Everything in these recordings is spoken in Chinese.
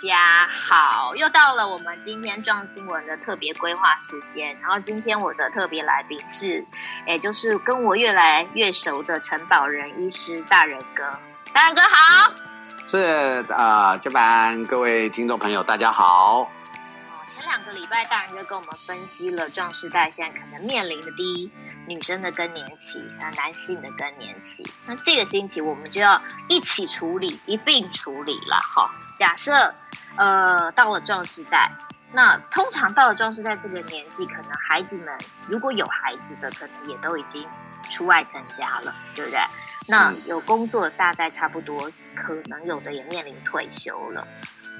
家好，又到了我们今天撞新闻的特别规划时间。然后今天我的特别来宾是，也就是跟我越来越熟的陈保仁医师大仁哥。大仁哥好，是啊，这、呃、班各位听众朋友大家好。前两个礼拜大仁哥跟我们分析了壮世代现在可能面临的第一女生的更年期，那男性的更年期。那这个星期我们就要一起处理，一并处理了哈。假设，呃，到了壮世代，那通常到了壮世代这个年纪，可能孩子们如果有孩子的，可能也都已经出外成家了，对不对？那有工作大概差不多，可能有的也面临退休了。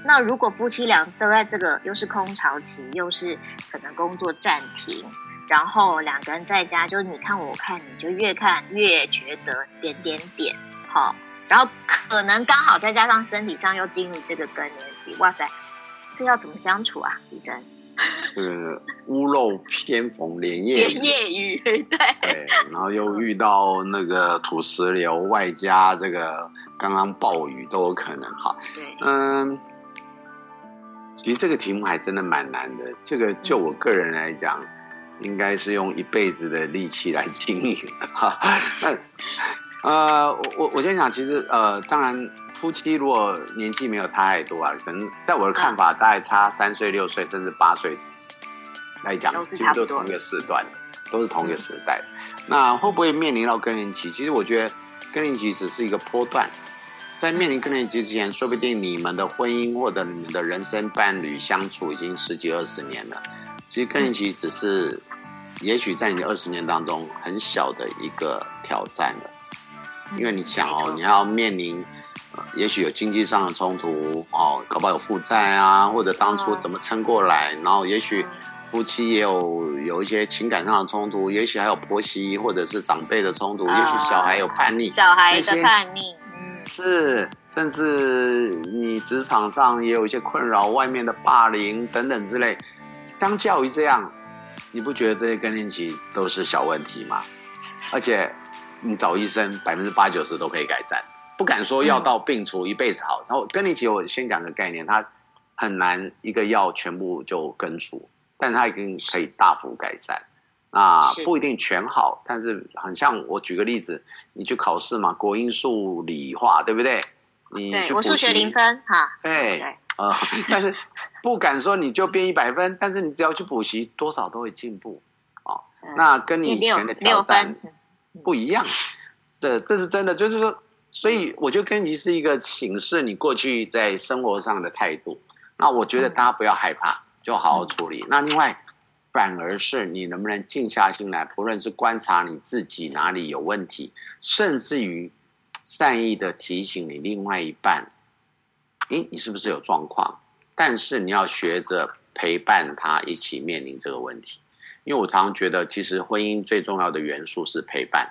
那如果夫妻俩都在这个又是空巢期，又是可能工作暂停，然后两个人在家，就你看我看你，就越看越觉得点点点，好。然后可能刚好再加上身体上又进入这个更年期，哇塞，这要怎么相处啊，医生？这个屋漏偏逢连夜连夜雨，对对，然后又遇到那个土石流，外加这个刚刚暴雨都有可能哈。对，嗯，其实这个题目还真的蛮难的。这个就我个人来讲，嗯、应该是用一辈子的力气来经营哈。那。呃，我我我先讲，其实呃，当然夫妻如果年纪没有差太多啊，可能在我的看法，大概差三岁、六岁甚至八岁来讲，其实都同一个时段，都是同一个时代。那会不会面临到更年期？其实我觉得更年期只是一个波段，在面临更年期之前，说不定你们的婚姻或者你们的人生伴侣相处已经十几二十年了。其实更年期只是，也许在你的二十年当中很小的一个挑战了。因为你想哦，你要面临，呃，也许有经济上的冲突哦，搞不好有负债啊，或者当初怎么撑过来，然后也许夫妻也有有一些情感上的冲突，也许还有婆媳或者是长辈的冲突，也许小孩有叛逆，小孩的叛逆，嗯，是，甚至你职场上也有一些困扰，外面的霸凌等等之类，相较于这样，你不觉得这些更年期都是小问题吗？而且。你找医生，百分之八九十都可以改善，不敢说药到病除一辈子好。然后更年期，我先讲个概念，它很难一个药全部就根除，但它一定可以大幅改善。啊，不一定全好，但是很像我举个例子，你去考试嘛，国英数理化，对不对？你去补习，我数学零分哈。对，呃，但是不敢说你就变一百分，但是你只要去补习，多少都会进步。哦，那跟你以前的挑战。不一样，这这是真的，就是说，所以我就跟你是一个形式，你过去在生活上的态度。那我觉得大家不要害怕，就好好处理。那另外，反而是你能不能静下心来，不论是观察你自己哪里有问题，甚至于善意的提醒你另外一半，诶，你是不是有状况？但是你要学着陪伴他一起面临这个问题。因为我常常觉得，其实婚姻最重要的元素是陪伴。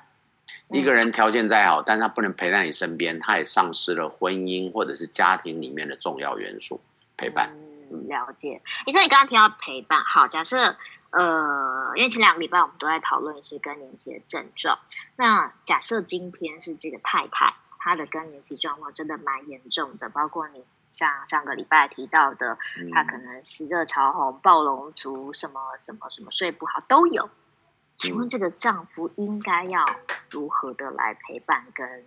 一个人条件再好，但他不能陪在你身边，他也丧失了婚姻或者是家庭里面的重要元素——陪伴。嗯，了解。医生，你刚刚提到陪伴，好，假设呃，因为前两个礼拜我们都在讨论是更年期的症状，那假设今天是这个太太，她的更年期状况真的蛮严重的，包括你。像上个礼拜提到的，他可能是热潮红、暴龙族，什么什么什么睡不好都有。请问这个丈夫应该要如何的来陪伴跟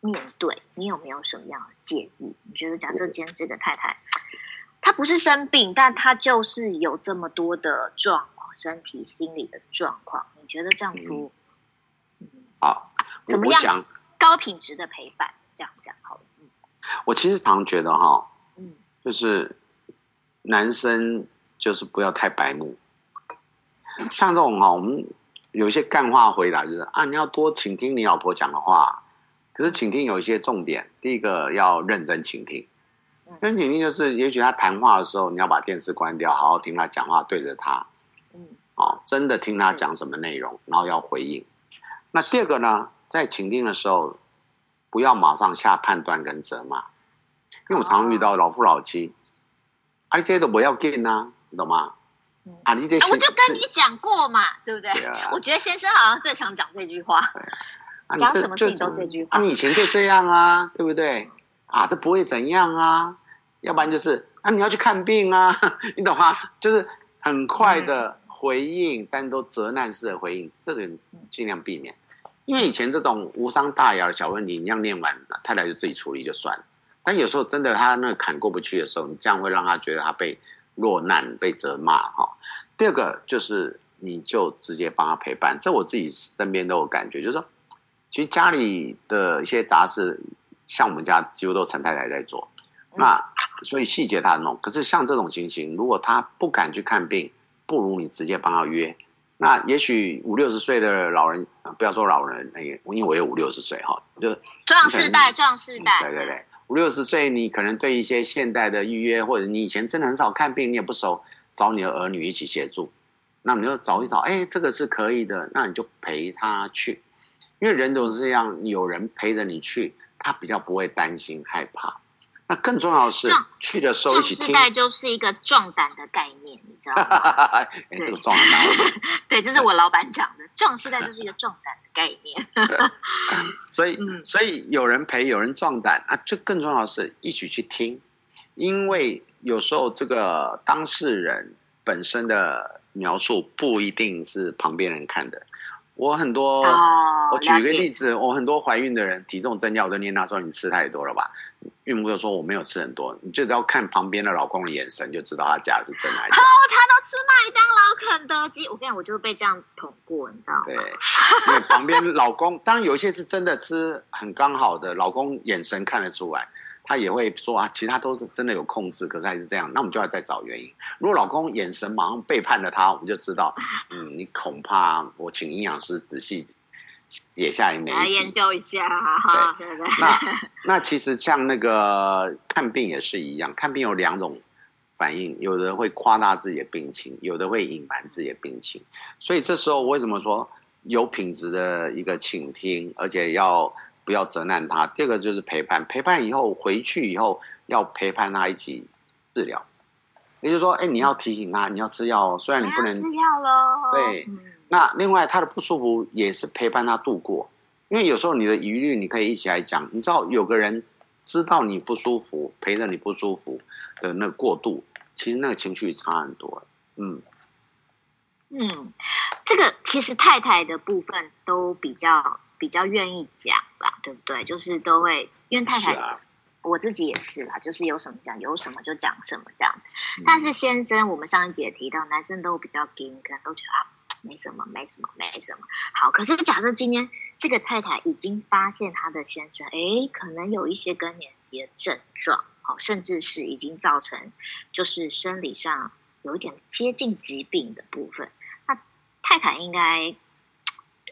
面对？你有没有什么样的建议？你觉得假设今天这个太太，她不是生病，但她就是有这么多的状况，身体、心理的状况，你觉得丈夫好怎么样？高品质的陪伴，这样讲好了。我其实常觉得哈，嗯，就是男生就是不要太白目，像这种哈，我们有一些干话回答就是啊，你要多倾听你老婆讲的话，可是倾听有一些重点，第一个要认真倾听，认真倾听就是，也许他谈话的时候，你要把电视关掉，好好听他讲话，对着他，嗯，哦，真的听他讲什么内容，然后要回应。那第二个呢，在倾听的时候。不要马上下判断跟责骂，因为我常遇到老夫老妻，啊，这些都不要见呐，你懂吗？啊，你这我就跟你讲过嘛，对不对？我觉得先生好像最常讲这句话，讲什么事情都这句话。啊，你以前就这样啊，对不对？啊，都不会怎样啊，要不然就是啊你要去看病啊，你懂吗？就是很快的回应，嗯、但都责难式的回应，这个尽量避免。因为以前这种无伤大雅的小问题，你要念完，太太就自己处理就算了。但有时候真的他那个坎过不去的时候，你这样会让他觉得他被落难、被责骂哈。第二个就是你就直接帮他陪伴，这我自己身边都有感觉，就是说，其实家里的一些杂事，像我们家几乎都陈太太在做，那所以细节他弄。可是像这种情形，如果他不敢去看病，不如你直接帮他约。那也许五六十岁的老人，不要说老人，那个因为我有五六十岁哈，就壮世代，壮世代，对对对，五六十岁你可能对一些现代的预约，或者你以前真的很少看病，你也不熟，找你的儿女一起协助，那你就找一找，哎，这个是可以的，那你就陪他去，因为人总是这样，有人陪着你去，他比较不会担心害怕。那更重要的是，去的时候一起听。壮世代就是一个壮胆的概念，你知道吗？哎，这个壮胆。对，这是我老板讲的，壮世代就是一个壮胆的概念。所以，所以有人陪，有人壮胆啊，就更重要的是一起去听，因为有时候这个当事人本身的描述不一定是旁边人看的。我很多，我举个例子，我很多怀孕的人体重增加，我都念他说你吃太多了吧。孕妇就说我没有吃很多，你就只要看旁边的老公的眼神，就知道他家是真的还是假的。哦，他都吃麦当劳、肯德基，我跟你讲，我就是被这样捅过，你知道吗？对，因为旁边老公，当然有一些是真的吃很刚好的，老公眼神看得出来，他也会说啊，其他都是真的有控制，可是还是这样，那我们就要再找原因。如果老公眼神马上背叛了他，我们就知道，嗯，你恐怕我请营养师仔细。也下一枚来研究一下哈，对对对。那 那其实像那个看病也是一样，看病有两种反应，有的会夸大自己的病情，有的会隐瞒自己的病情。所以这时候我为什么说有品质的一个倾听，而且要不要责难他？第二个就是陪伴，陪伴以后回去以后要陪伴他一起治疗。也就是说，哎，你要提醒他，你要吃药，虽然你不能吃药喽，对。嗯那另外，他的不舒服也是陪伴他度过，因为有时候你的疑虑，你可以一起来讲。你知道，有个人知道你不舒服，陪着你不舒服的那个过渡，其实那个情绪差很多。嗯嗯，这个其实太太的部分都比较比较愿意讲啦，对不对？就是都会，因为太太，啊、我自己也是啦，就是有什么讲，有什么就讲什么这样子。嗯、但是先生，我们上一节提到，男生都比较硬，可能都觉得啊。没什么，没什么，没什么。好，可是假设今天这个太太已经发现她的先生，诶，可能有一些更年期的症状，好，甚至是已经造成就是生理上有一点接近疾病的部分，那太太应该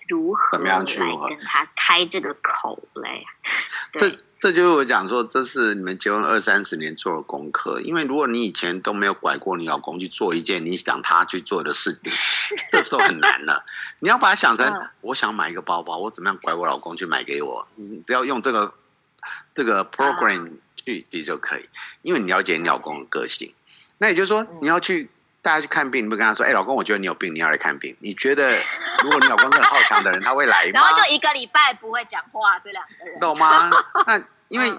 如何来跟他开这个口嘞？对。这就是我讲说，这是你们结婚二三十年做的功课。因为如果你以前都没有拐过你老公去做一件你想他去做的事情，这时候很难了。你要把它想成，我想买一个包包，我怎么样拐我老公去买给我？你不要用这个这个 program 去去就可以，因为你了解你老公的个性。那也就是说，你要去带他去看病，你不跟他说，哎，老公，我觉得你有病，你要来看病。你觉得，如果你老公是很好强的人，他会来吗？然后就一个礼拜不会讲话，这两个人懂吗？那。因为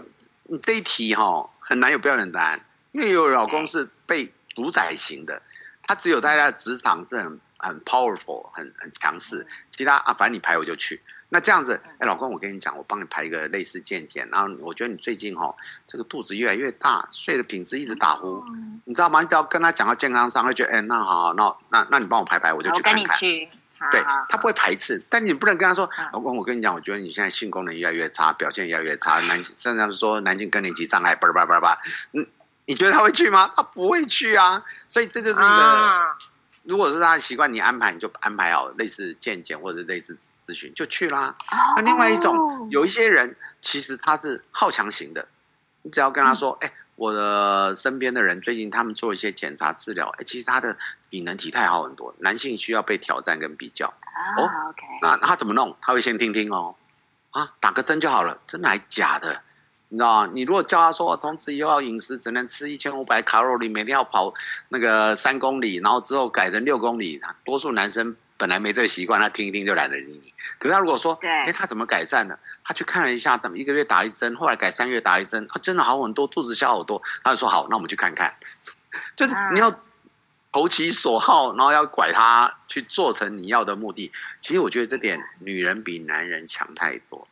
你这一题哈很难有标准答案，因为有老公是被主宰型的，他只有在他的职场是很很 powerful 很很强势，其他啊反正你排我就去。那这样子，哎，老公，我跟你讲，我帮你排一个类似健检，然后我觉得你最近哈这个肚子越来越大，睡的品质一直打呼，你知道吗？你只要跟他讲到健康上，他觉得哎那好，那那那你帮我排排，我就去看看。对，他不会排斥，但你不能跟他说：“老公，我跟你讲，我觉得你现在性功能越来越差，表现越来越差，男甚至是说男性更年期障碍，叭叭叭叭。”嗯，你觉得他会去吗？他不会去啊。所以这就是一个，如果是他的习惯，你安排你就安排好类似健检或者类似咨询就去啦。那另外一种，有一些人其实他是好强型的，你只要跟他说：“哎。”我的身边的人最近他们做一些检查治疗，哎，其实他的比能体态好很多。男性需要被挑战跟比较。哦。那他怎么弄？他会先听听哦，啊，打个针就好了，真的还假的？你知道吗？你如果叫他说，从此以后饮食只能吃一千五百卡路里，每天要跑那个三公里，然后之后改成六公里，多数男生。本来没这个习惯，他听一听就懒得理你。可是他如果说，对，哎，他怎么改善呢？他去看了一下，等一个月打一针，后来改三月打一针，他真的好很多，肚子小好多。他就说好，那我们去看看。就是你要投其所好，然后要拐他去做成你要的目的。其实我觉得这点女人比男人强太多，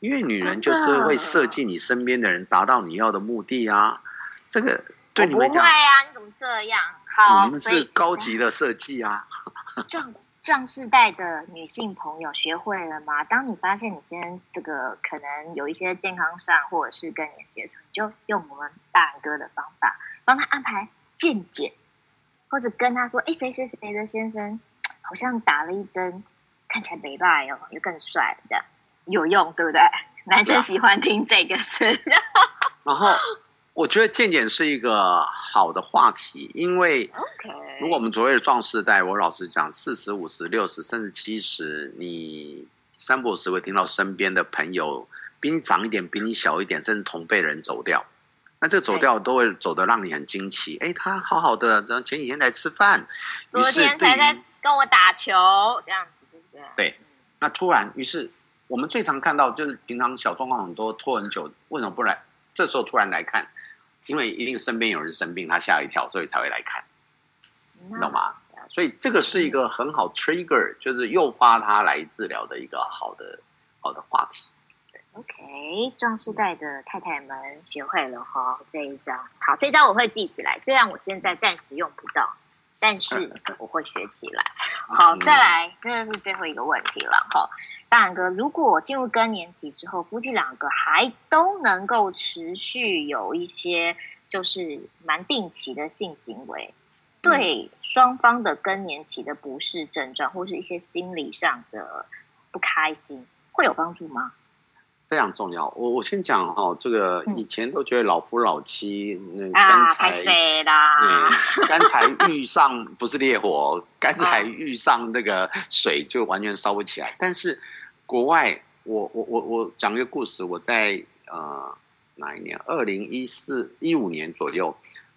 因为女人就是会设计你身边的人达到你要的目的啊。这个对你们讲，不会啊，你怎么这样？好，哦、你们是高级的设计啊。壮壮世代的女性朋友学会了吗？当你发现你现在这个可能有一些健康上或者是更年期的时候，你就用我们大哥的方法帮他安排健检，或者跟他说：“哎，谁谁谁的先生好像打了一针，看起来没败哦，又更帅，这样有用，对不对？” 男生喜欢听这个是。然后。我觉得健检是一个好的话题，因为如果我们所谓的壮世代，我老实讲，四十五十六十甚至七十，你三不五时会听到身边的朋友比你长一点、比你小一点，甚至同辈人走掉，那这个走掉都会走得让你很惊奇。哎，他好好的，然后前几天才吃饭，昨天才在跟我打球，这样子对不对？对，那突然，于是我们最常看到就是平常小状况很多拖很久，为什么不来？这时候突然来看。因为一定身边有人生病，他吓一跳，所以才会来看，你懂吗？所以这个是一个很好 trigger，就是诱发他来治疗的一个好的好的话题。OK，壮世代的太太们学会了哈这一招，好，这一招我会记起来，虽然我现在暂时用不到。但是我会学起来。好，再来，这是最后一个问题了哈。大然哥，如果进入更年期之后，夫妻两个还都能够持续有一些就是蛮定期的性行为，对双方的更年期的不适症状或是一些心理上的不开心，会有帮助吗？非常重要，我我先讲哈，这个以前都觉得老夫老妻，那刚才，嗯，刚才遇上不是烈火，刚才遇上那个水就完全烧不起来。但是国外，我我我我讲一个故事，我在呃哪一年？二零一四一五年左右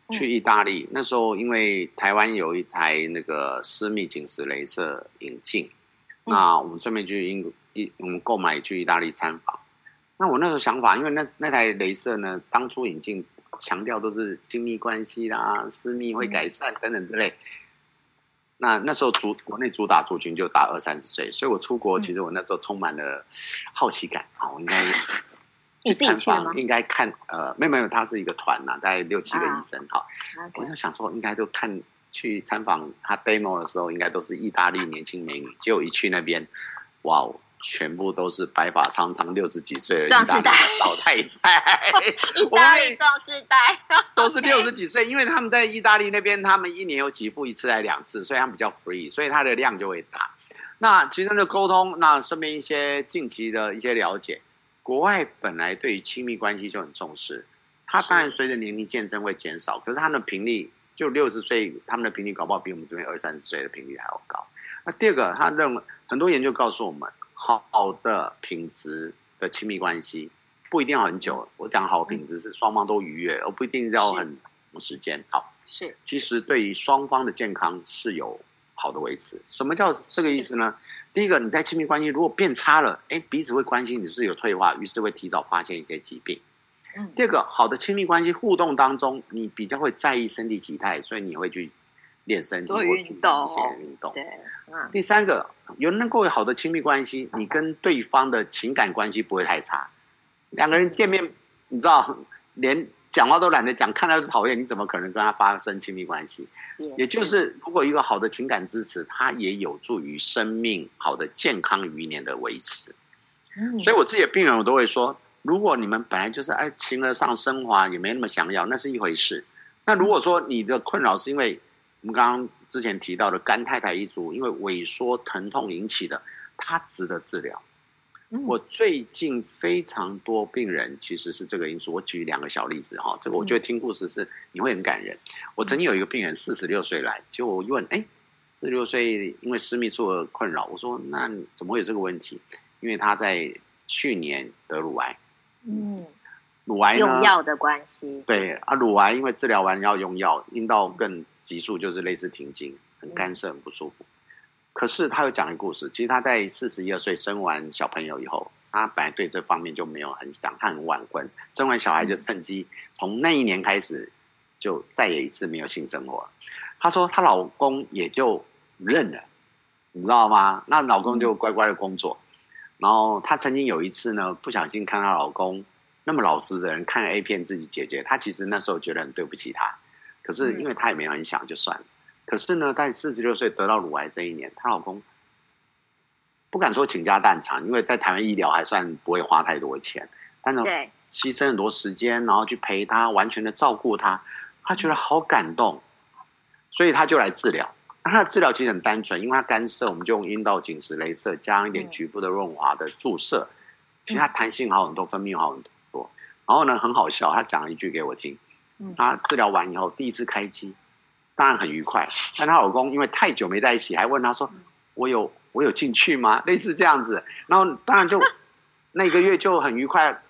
去意大利，那时候因为台湾有一台那个私密紧实镭射引进，那我们顺便去英一我们购买去意大利参访。那我那时候想法，因为那那台镭射呢，当初引进强调都是亲密关系啦、私密会改善等等之类。那那时候主国内主打族群就打二三十岁，所以我出国其实我那时候充满了好奇感啊，我应该去参访，应该看呃，没有没有，他是一个团呐，大概六七个医生哈。我就想说，应该都看去参访他 demo 的时候，应该都是意大利年轻美女，结果一去那边，哇哦！全部都是白发苍苍、六十几岁的壮世代老太太，意大利壮士代 都是六十几岁，因为他们在意大利那边，他们一年有几部一次来两次，所以他们比较 free，所以他的量就会大。那其中的沟通，那顺便一些近期的一些了解，国外本来对于亲密关系就很重视，他当然随着年龄渐增会减少，可是他们的频率就六十岁，他们的频率搞不好比我们这边二三十岁的频率还要高。那第二个，他认为很多研究告诉我们。好的品质的亲密关系不一定要很久。我讲好品质是双方都愉悦，而不一定要很长时间。好，是其实对于双方的健康是有好的维持。什么叫这个意思呢？第一个，你在亲密关系如果变差了，哎，彼此会关心你是不是有退化，于是会提早发现一些疾病。嗯。第二个，好的亲密关系互动当中，你比较会在意身体体态，所以你会去练身体或去做一些运动。对。第三个，有能够有好的亲密关系，你跟对方的情感关系不会太差。两个人见面，你知道，连讲话都懒得讲，看到就讨厌，你怎么可能跟他发生亲密关系？也就是，如果一个好的情感支持，它也有助于生命好的健康余年的维持。所以我自己的病人，我都会说，如果你们本来就是哎，情而上升华，也没那么想要，那是一回事。那如果说你的困扰是因为我们刚刚之前提到的甘太太一族，因为萎缩疼痛引起的，它值得治疗。我最近非常多病人其实是这个因素。我举两个小例子哈，这个我觉得听故事是你会很感人。我曾经有一个病人四十六岁来，结果我一问，哎，四十六岁因为私密处的困扰，我说那怎么会有这个问题？因为他在去年得乳癌，嗯，乳癌用药的关系，对啊，乳癌因为治疗完要用药，阴道更。激素就是类似停经，很干涩，很不舒服。可是他有讲一个故事，其实他在四十一二岁生完小朋友以后，他本来对这方面就没有很想，他很晚婚，生完小孩就趁机从那一年开始就再也一次没有性生活。她说她老公也就认了，你知道吗？那老公就乖乖的工作。然后她曾经有一次呢，不小心看她老公那么老实的人看 A 片自己姐姐，她其实那时候觉得很对不起他，可是因为她也没有很想，就算了。可是呢，在四十六岁得到乳癌这一年，她老公不敢说倾家荡产，因为在台湾医疗还算不会花太多钱，但是牺牲很多时间，然后去陪她，完全的照顾她，她觉得好感动，所以她就来治疗。她的治疗其实很单纯，因为她干涉，我们就用阴道紧实镭射，加上一点局部的润滑的注射，其实她弹性好很多，分泌好很多。然后呢，很好笑，他讲了一句给我听，她治疗完以后第一次开机。当然很愉快，但她老公因为太久没在一起，还问她说：“我有我有进去吗？”类似这样子，然后当然就 那个月就很愉快。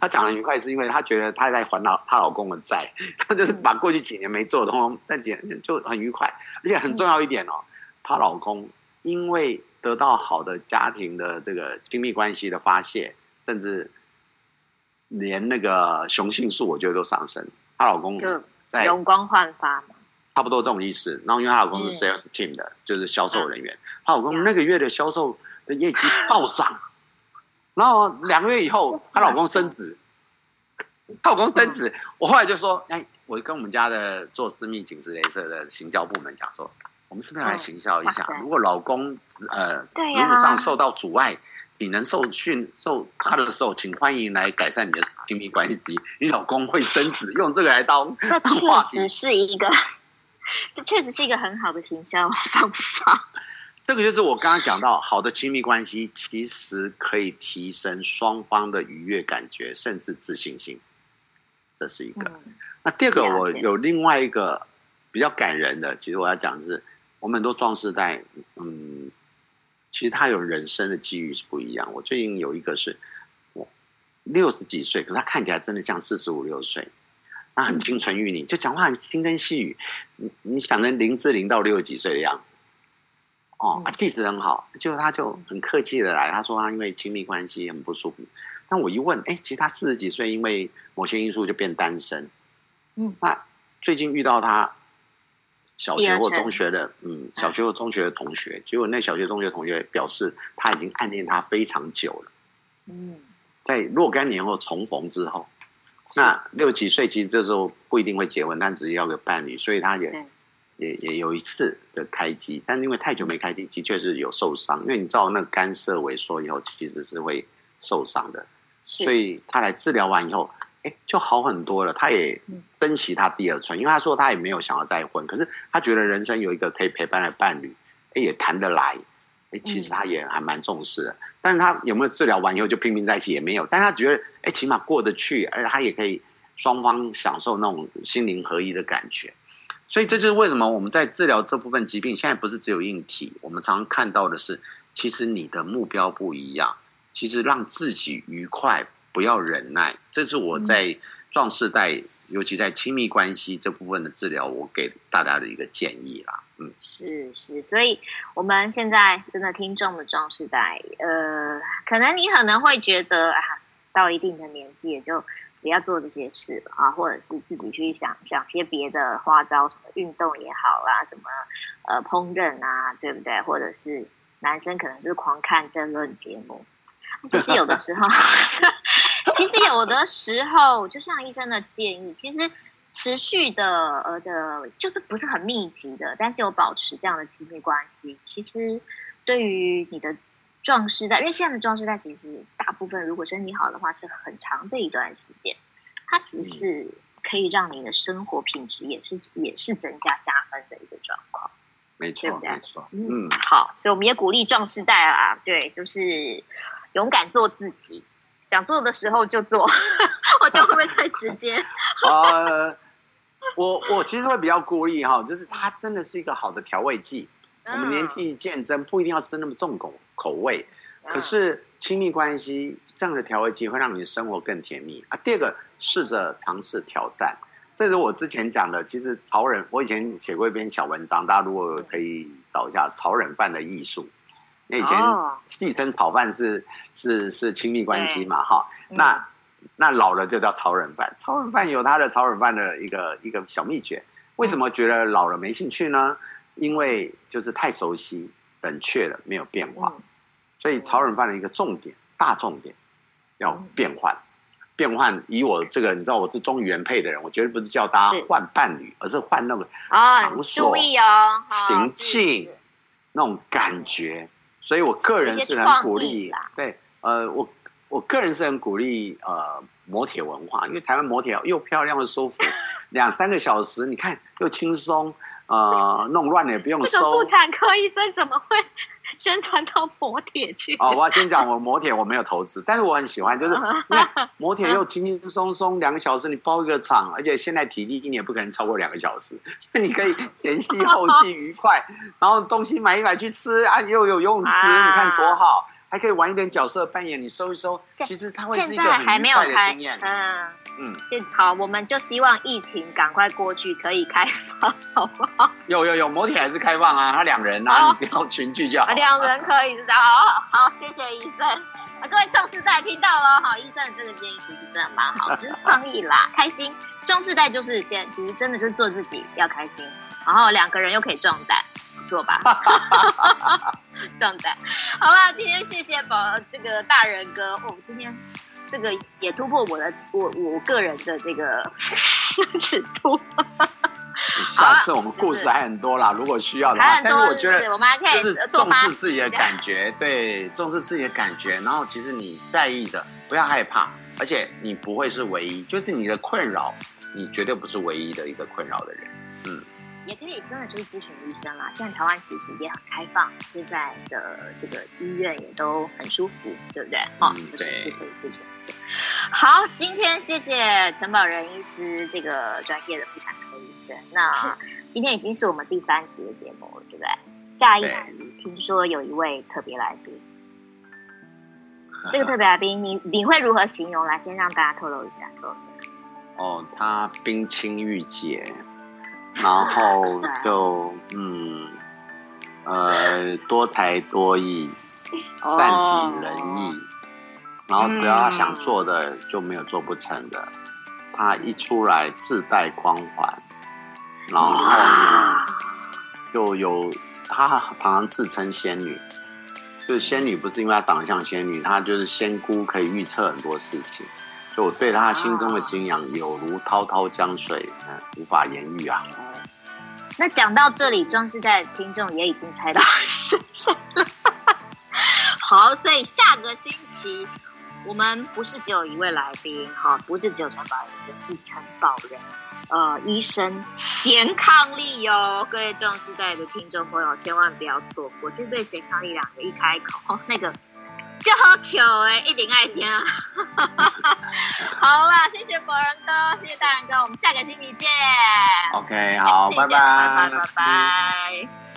她讲的愉快是因为她觉得她在还老她老公的债，她就是把过去几年没做的东西再减，就很愉快。而且很重要一点哦，她老公因为得到好的家庭的这个亲密关系的发泄，甚至连那个雄性素我觉得都上升。她老公在容光焕发嘛。差不多这种意思，然后因为她老公是 sales team 的，嗯、就是销售人员，她、嗯、老公那个月的销售的业绩暴涨，嗯、然后两个月以后，她老公升职，她、嗯、老公升职，我后来就说，哎，我跟我们家的做私密紧致镭射的行销部门讲说，我们是不是要来行销一下？嗯、如果老公呃，对呀、啊，路上受到阻碍，你能受训受他的时候，请欢迎来改善你的亲密关系，你老公会升职，用这个来当，这确实是一个。这确实是一个很好的行销方法。这个就是我刚刚讲到，好的亲密关系其实可以提升双方的愉悦感觉，甚至自信心。这是一个。嗯、那第二个，我有另外一个比较感人的，其实我要讲的是，我们很多壮士代，嗯，其实他有人生的机遇是不一样。我最近有一个是，我六十几岁，可是他看起来真的像四十五六岁。他很清纯玉女，就讲话很轻声细语。你你想成林志玲到六十几岁的样子，哦，气质很好。就他就很客气的来，他说他因为亲密关系很不舒服。但我一问，哎，其实他四十几岁，因为某些因素就变单身。嗯，那最近遇到他小学或中学的，嗯，小学或中学的同学，结果那小学中学同学表示他已经暗恋他非常久了。嗯，在若干年后重逢之后。那六几岁其实这时候不一定会结婚，但只是要个伴侣，所以他也也也有一次的开机，但因为太久没开机，的确是有受伤。因为你知道那个肝肾萎缩以后，其实是会受伤的，所以他来治疗完以后，哎，就好很多了。他也珍惜他第二春，因为他说他也没有想要再婚，可是他觉得人生有一个可以陪伴的伴侣，哎，也谈得来。哎，其实他也还蛮重视的，但是他有没有治疗完以后就拼命在一起也没有，但他觉得哎，起码过得去，而且他也可以双方享受那种心灵合一的感觉，所以这就是为什么我们在治疗这部分疾病，现在不是只有硬体，我们常常看到的是，其实你的目标不一样，其实让自己愉快，不要忍耐，这是我在。壮世代，尤其在亲密关系这部分的治疗，我给大家的一个建议啦。嗯，是是，所以我们现在真的听众的壮世代，呃，可能你可能会觉得啊，到一定的年纪也就不要做这些事了啊，或者是自己去想想些别的花招，什么运动也好啦，什么呃烹饪啊，对不对？或者是男生可能就是狂看争论节目。其实有的时候，其实有的时候，就像医生的建议，其实持续的呃的，就是不是很密集的，但是有保持这样的亲密关系，其实对于你的壮士代，因为现在的壮士代其实大部分如果身体好的话，是很长的一段时间，它其实是可以让你的生活品质也是也是增加加分的一个状况。没错，对对？没错。嗯，好，所以我们也鼓励壮士代啊，对，就是。勇敢做自己，想做的时候就做。我觉得会不会太直接？呃，我我其实会比较故意哈，就是它真的是一个好的调味剂。嗯、我们年纪渐增，不一定要吃那么重口口味，嗯、可是亲密关系这样的调味剂会让你的生活更甜蜜啊。第二个，试着尝试挑战，这是我之前讲的。其实潮人，我以前写过一篇小文章，大家如果可以找一下《潮人饭的艺术》。那以前戏称炒饭是是是亲密关系嘛，哈。那那老了就叫潮人饭。潮人饭有他的潮人饭的一个一个小秘诀。为什么觉得老了没兴趣呢？因为就是太熟悉、冷却了，没有变化。所以潮人饭的一个重点、大重点要变换。变换，以我这个，你知道我是中语原配的人，我绝对不是叫大家换伴侣，而是换那个场所、注意哦，情境、那种感觉。所以我个人是很鼓励，对，呃，我我个人是很鼓励呃摩铁文化，因为台湾摩铁又漂亮又舒服，两三个小时，你看又轻松，呃，弄乱了也不用收。这个妇产科医生怎么会？宣传到摩铁去哦！我要先讲，我摩铁我没有投资，但是我很喜欢，就是摩铁又轻轻松松，两个小时你包一个场，而且现在体力一年不可能超过两个小时，所以你可以前戏后戏愉快，然后东西买一买去吃啊，又有游泳池，你看多好。还可以玩一点角色扮演，你搜一搜，其实它会是一个很愉快的经验。嗯嗯，好，我们就希望疫情赶快过去，可以开放，好不好？有有有，摩铁还是开放啊，他两人啊，你不要群聚就好。两人可以知道，好，好，谢谢医生。啊，各位壮士代听到了，好，医生的这个建议其实真的蛮好，就是创意啦，开心。壮士代就是先，其实真的就是做自己，要开心，然后两个人又可以壮胆。做吧，状态好啦，今天谢谢宝这个大人哥哦，今天这个也突破我的我我个人的这个 尺度。下次我们故事还很多啦，如果需要的话，但是我觉得我们还可以就是重视自己的感觉，对，重视自己的感觉。然后其实你在意的不要害怕，而且你不会是唯一，就是你的困扰，你绝对不是唯一的一个困扰的人，嗯。也可以真的就是咨询医生啦。现在台湾其实也很开放，现在的这个医院也都很舒服，对不对？嗯，对。好，今天谢谢陈宝仁医师这个专业的妇产科医生。那今天已经是我们第三集的节目了，对不对？下一集听说有一位特别来宾，这个特别来宾你你会如何形容？来，先让大家透露一下，透露一下。哦，他冰清玉洁。然后就嗯，呃，多才多艺，善体人意，然后只要他想做的就没有做不成的。他一出来自带光环，然后就有他常常自称仙女，就是仙女不是因为他长得像仙女，他就是仙姑，可以预测很多事情。就我对他心中的敬仰有如滔滔江水，嗯，无法言喻啊。那讲到这里，壮世代的听众也已经猜到是谁了。好，所以下个星期我们不是只有一位来宾，哈，不是只有陈保仁，是陈保人，呃，医生贤康利哟。各位壮士在的听众朋友，千万不要错过，就对贤康利两个一开口，那个。就好巧哎，一定爱听。好啦，谢谢博仁哥，谢谢大仁哥，我们下个星期见。OK，好，拜拜，拜拜，拜拜。